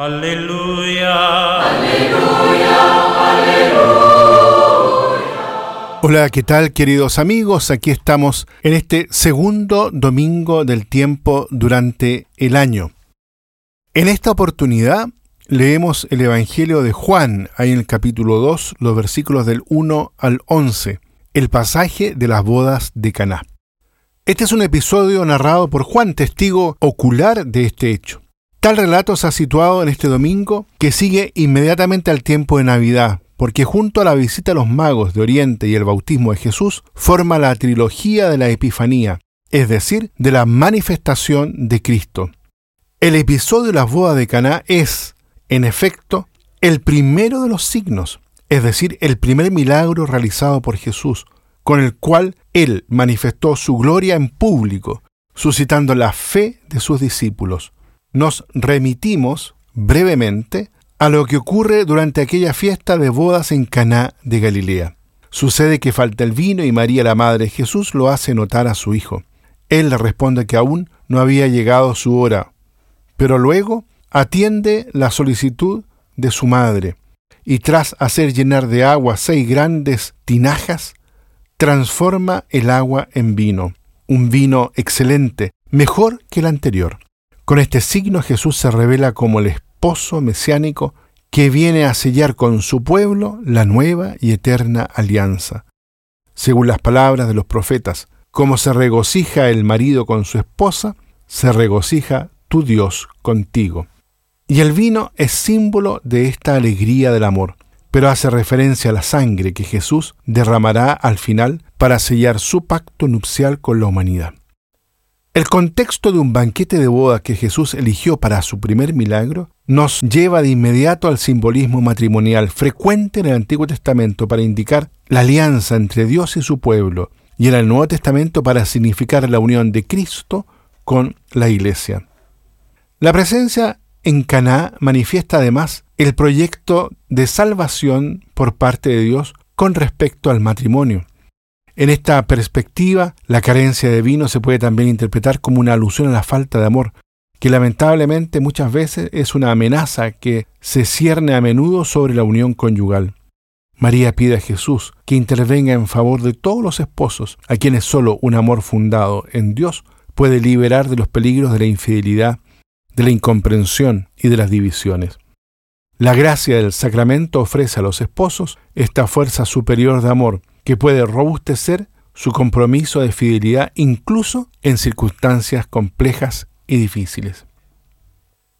Aleluya. Aleluya, aleluya. Hola, ¿qué tal queridos amigos? Aquí estamos en este segundo domingo del tiempo durante el año. En esta oportunidad leemos el Evangelio de Juan, ahí en el capítulo 2, los versículos del 1 al 11, el pasaje de las bodas de Caná. Este es un episodio narrado por Juan, testigo ocular de este hecho. Tal relato se ha situado en este domingo que sigue inmediatamente al tiempo de Navidad, porque junto a la visita a los magos de Oriente y el bautismo de Jesús forma la trilogía de la Epifanía, es decir, de la manifestación de Cristo. El episodio de las bodas de Caná es, en efecto, el primero de los signos, es decir, el primer milagro realizado por Jesús, con el cual él manifestó su gloria en público, suscitando la fe de sus discípulos nos remitimos brevemente a lo que ocurre durante aquella fiesta de bodas en Caná de Galilea. Sucede que falta el vino y María la madre Jesús lo hace notar a su hijo. Él le responde que aún no había llegado su hora, pero luego atiende la solicitud de su madre y tras hacer llenar de agua seis grandes tinajas, transforma el agua en vino, un vino excelente, mejor que el anterior. Con este signo Jesús se revela como el esposo mesiánico que viene a sellar con su pueblo la nueva y eterna alianza. Según las palabras de los profetas, como se regocija el marido con su esposa, se regocija tu Dios contigo. Y el vino es símbolo de esta alegría del amor, pero hace referencia a la sangre que Jesús derramará al final para sellar su pacto nupcial con la humanidad. El contexto de un banquete de boda que Jesús eligió para su primer milagro nos lleva de inmediato al simbolismo matrimonial frecuente en el Antiguo Testamento para indicar la alianza entre Dios y su pueblo, y en el Nuevo Testamento para significar la unión de Cristo con la Iglesia. La presencia en Caná manifiesta además el proyecto de salvación por parte de Dios con respecto al matrimonio. En esta perspectiva, la carencia de vino se puede también interpretar como una alusión a la falta de amor, que lamentablemente muchas veces es una amenaza que se cierne a menudo sobre la unión conyugal. María pide a Jesús que intervenga en favor de todos los esposos, a quienes solo un amor fundado en Dios puede liberar de los peligros de la infidelidad, de la incomprensión y de las divisiones. La gracia del sacramento ofrece a los esposos esta fuerza superior de amor que puede robustecer su compromiso de fidelidad incluso en circunstancias complejas y difíciles.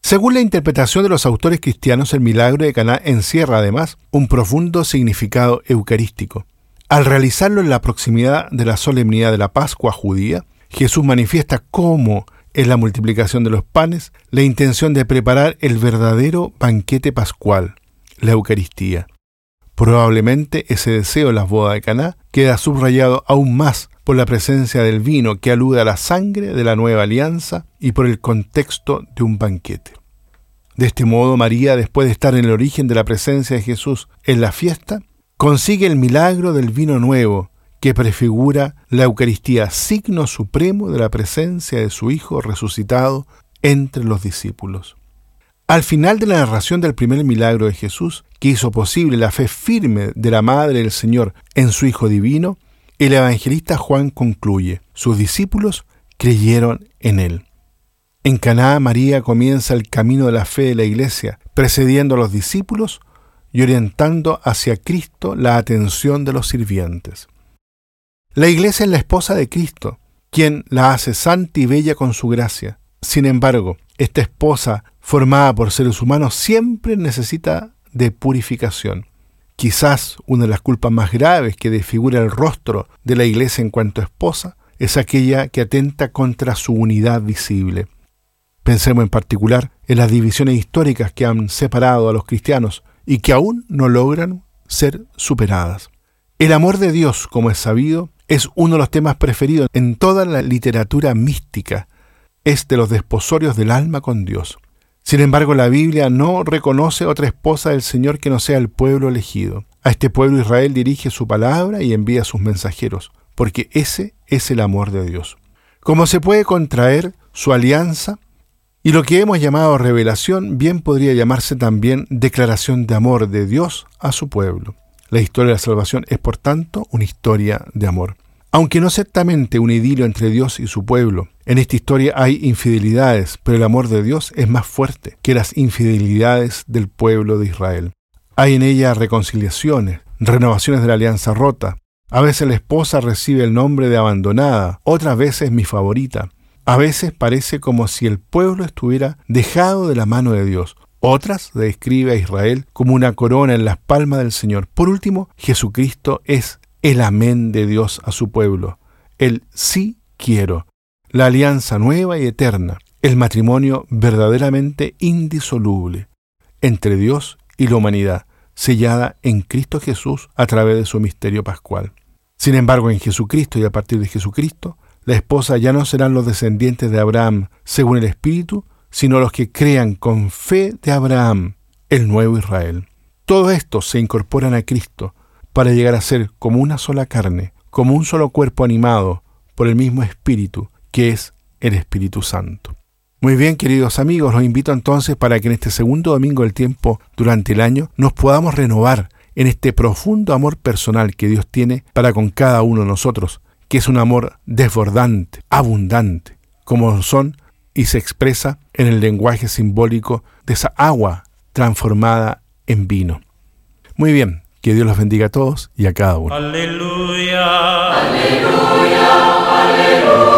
Según la interpretación de los autores cristianos, el milagro de Caná encierra además un profundo significado eucarístico. Al realizarlo en la proximidad de la solemnidad de la Pascua judía, Jesús manifiesta cómo en la multiplicación de los panes la intención de preparar el verdadero banquete pascual, la Eucaristía. Probablemente ese deseo en las bodas de Caná queda subrayado aún más por la presencia del vino que alude a la sangre de la nueva alianza y por el contexto de un banquete. De este modo, María, después de estar en el origen de la presencia de Jesús en la fiesta, consigue el milagro del vino nuevo que prefigura la Eucaristía, signo supremo de la presencia de su Hijo resucitado entre los discípulos. Al final de la narración del primer milagro de Jesús, que hizo posible la fe firme de la Madre del Señor en su Hijo Divino, el evangelista Juan concluye, sus discípulos creyeron en él. En Caná María comienza el camino de la fe de la Iglesia, precediendo a los discípulos y orientando hacia Cristo la atención de los sirvientes. La Iglesia es la esposa de Cristo, quien la hace santa y bella con su gracia. Sin embargo, esta esposa formada por seres humanos siempre necesita de purificación. Quizás una de las culpas más graves que desfigura el rostro de la iglesia en cuanto esposa es aquella que atenta contra su unidad visible. Pensemos en particular en las divisiones históricas que han separado a los cristianos y que aún no logran ser superadas. El amor de Dios, como es sabido, es uno de los temas preferidos en toda la literatura mística es de los desposorios del alma con Dios. Sin embargo, la Biblia no reconoce otra esposa del Señor que no sea el pueblo elegido. A este pueblo Israel dirige su palabra y envía sus mensajeros, porque ese es el amor de Dios. Como se puede contraer su alianza Y lo que hemos llamado revelación bien podría llamarse también declaración de amor de Dios a su pueblo. La historia de la salvación es, por tanto, una historia de amor. Aunque no exactamente un idilio entre Dios y su pueblo, en esta historia hay infidelidades, pero el amor de Dios es más fuerte que las infidelidades del pueblo de Israel. Hay en ella reconciliaciones, renovaciones de la alianza rota. A veces la esposa recibe el nombre de abandonada, otras veces mi favorita. A veces parece como si el pueblo estuviera dejado de la mano de Dios. Otras describe a Israel como una corona en las palmas del Señor. Por último, Jesucristo es el amén de Dios a su pueblo, el sí quiero, la alianza nueva y eterna, el matrimonio verdaderamente indisoluble entre Dios y la humanidad, sellada en Cristo Jesús a través de su misterio pascual. Sin embargo, en Jesucristo y a partir de Jesucristo, la esposa ya no serán los descendientes de Abraham según el Espíritu, sino los que crean con fe de Abraham, el nuevo Israel. Todos estos se incorporan a Cristo, para llegar a ser como una sola carne, como un solo cuerpo animado por el mismo Espíritu, que es el Espíritu Santo. Muy bien, queridos amigos, los invito entonces para que en este segundo domingo del tiempo durante el año nos podamos renovar en este profundo amor personal que Dios tiene para con cada uno de nosotros, que es un amor desbordante, abundante, como son y se expresa en el lenguaje simbólico de esa agua transformada en vino. Muy bien, que Dios los bendiga a todos y a cada uno. Aleluya. Aleluya. Aleluya.